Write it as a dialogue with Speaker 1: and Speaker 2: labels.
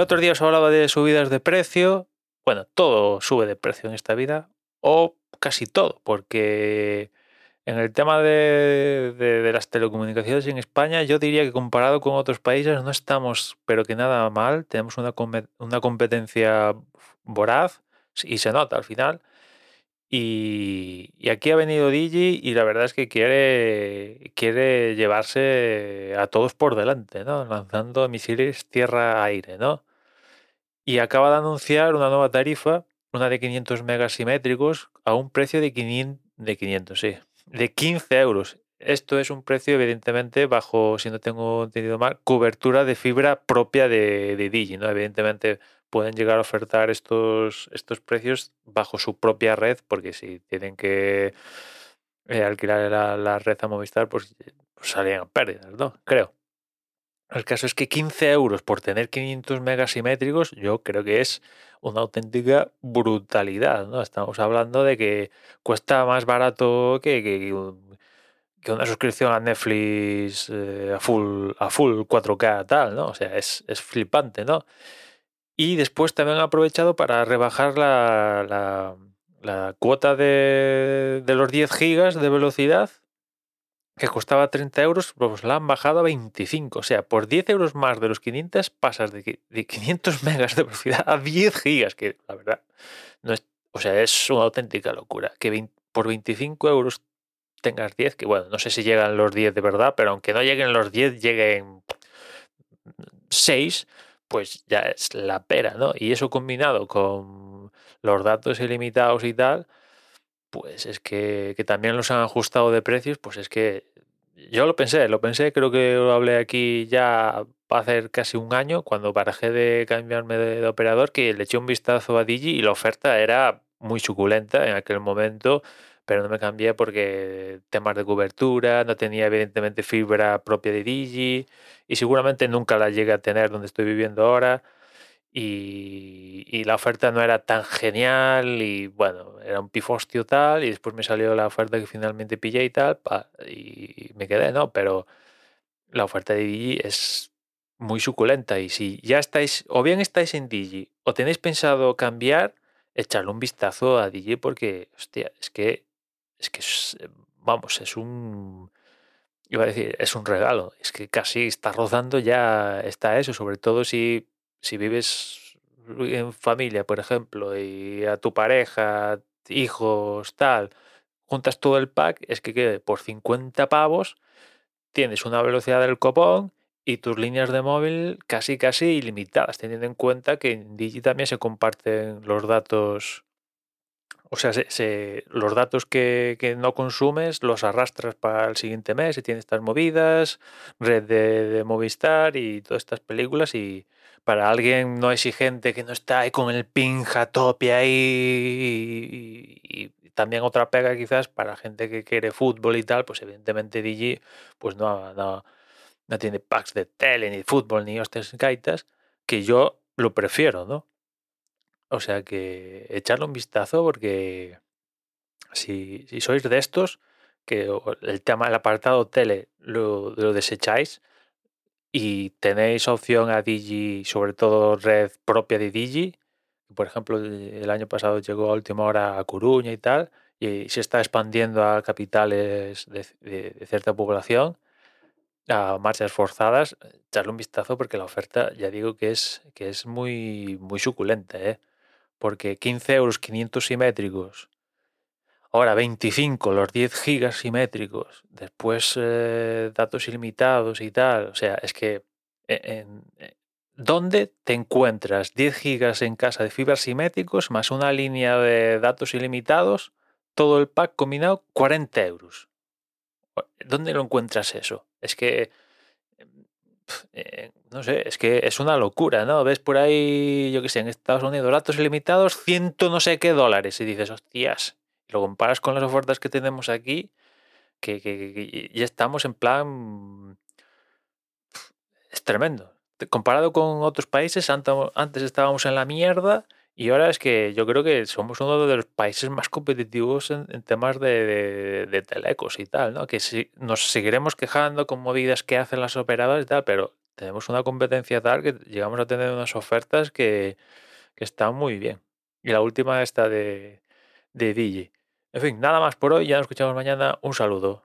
Speaker 1: otro día os hablaba de subidas de precio. Bueno, todo sube de precio en esta vida, o casi todo, porque en el tema de, las telecomunicaciones en España, yo diría que comparado con otros países no estamos, pero que nada mal. Tenemos una, una competencia voraz y se nota al final. Y, aquí ha venido Digi y la verdad es que quiere, quiere llevarse a todos por delante, ¿no? Lanzando misiles tierra-aire, ¿no? Y acaba de anunciar una nueva tarifa, una de 500 megas simétricos, a un precio de 500, de 500, sí, de 15 euros. Esto es un precio, evidentemente, bajo, si no tengo entendido mal, cobertura de fibra propia de, de Digi, ¿no? Evidentemente pueden llegar a ofertar estos, estos precios bajo su propia red, porque si tienen que eh, alquilar la, la red a Movistar, pues, pues salían pérdidas, ¿no? Creo. El caso es que 15 euros por tener 500 megas simétricos, yo creo que es una auténtica brutalidad, ¿no? Estamos hablando de que cuesta más barato que, que- que un- que una suscripción a Netflix eh, a, full, a full 4K tal, ¿no? O sea, es, es flipante, ¿no? Y después también han aprovechado para rebajar la, la- cuota de, de los 10 gigas de velocidad que costaba 30 euros, pues la han bajado a 25. O sea, por 10 euros más de los 500 pasas de, de 500 megas de velocidad a 10 gigas, que la verdad no es, o sea, es una auténtica locura. Que por 25 euros tengas 10, que bueno, no sé si llegan los 10 de verdad, pero aunque no lleguen los 10, lleguen 6, pues ya es la pera, ¿no? Y eso combinado con los datos ilimitados y tal, pues es que, que también los han ajustado de precios, pues es que yo lo pensé, lo pensé, creo que lo hablé aquí ya hacer casi un año, cuando barajé de cambiarme de, de operador, que le eché un vistazo a Digi y la oferta era muy suculenta en aquel momento, pero no me cambié porque temas de cobertura, no tenía evidentemente fibra propia de Digi y seguramente nunca la llegué a tener donde estoy viviendo ahora y, y la oferta no era tan genial y bueno, era un pifostio tal y después me salió la oferta que finalmente pillé y tal y me quedé, ¿no? Pero la oferta de Digi es muy suculenta y si ya estáis, o bien estáis en Digi o tenéis pensado cambiar, echarle un vistazo a Digi porque, hostia, es que, es que, eh, vamos, es un, iba a decir, es un regalo, es que casi está rozando ya, está eso, sobre todo si, si vives en familia, por ejemplo, y a tu pareja, hijos, tal, juntas todo el pack, es que quede por 50 pavos tienes una velocidad del copón y tus líneas de móvil casi casi ilimitadas, teniendo en cuenta que en Digi también se comparten los datos, o sea, se- los datos que, no consumes los arrastras para el siguiente mes y tienes estas movidas, red de, Movistar y todas estas películas y para alguien no exigente que no está ahí con el ping a tope ahí y, también otra pega quizás para gente que quiere fútbol y tal, pues evidentemente Digi pues no, no, no tiene packs de tele, ni fútbol, ni hostias gaitas, que yo lo prefiero, ¿no? O sea que echarle un vistazo porque si, sois de estos, que el tema del apartado tele lo, desecháis y tenéis opción a Digi, sobre todo red propia de Digi, por ejemplo, el año pasado llegó a última hora a Coruña y tal, y se está expandiendo a capitales de cierta población, a marchas forzadas, echarle un vistazo porque la oferta, ya digo que es, que es muy, muy suculenta, ¿eh? Porque 15 euros 500 simétricos, ahora 25 los 10 gigas simétricos, después eh, datos ilimitados y tal, o sea, es que e- en- eh, ¿dónde te encuentras 10 gigas en casa de fibras simétricos más una línea de datos ilimitados, todo el pack combinado, 40 euros? ¿Dónde lo encuentras eso? Es que, eh, no sé, es que es una locura, ¿no? Ves por ahí, yo qué sé, en Estados Unidos, datos ilimitados, ciento no sé qué dólares, y dices, hostias, lo comparas con las ofertas que tenemos aquí, que, ya estamos en plan, es tremendo. Comparado con otros países, antes estábamos en la mierda y ahora es que yo creo que somos uno de los países más competitivos en, temas de, de, telecos y tal, ¿no? Que si, nos seguiremos quejando con movidas que hacen las operadoras y tal, pero tenemos una competencia tal que llegamos a tener unas ofertas que, que están muy bien. Y la última está de, de DJ. En fin, nada más por hoy, ya nos escuchamos mañana. Un saludo.